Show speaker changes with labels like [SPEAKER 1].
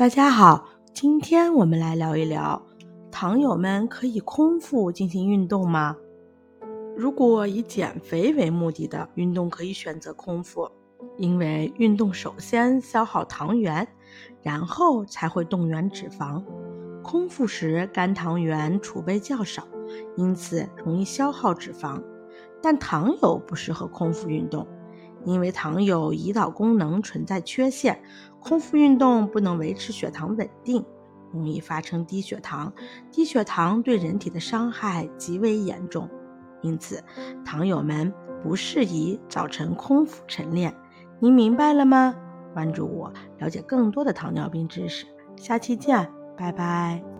[SPEAKER 1] 大家好，今天我们来聊一聊，糖友们可以空腹进行运动吗？如果以减肥为目的的运动，可以选择空腹，因为运动首先消耗糖原，然后才会动员脂肪。空腹时肝糖原储备较少，因此容易消耗脂肪。但糖友不适合空腹运动。因为糖有胰岛功能存在缺陷，空腹运动不能维持血糖稳定，容易发生低血糖。低血糖对人体的伤害极为严重，因此糖友们不适宜早晨空腹晨练。您明白了吗？关注我，了解更多的糖尿病知识。下期见，拜拜。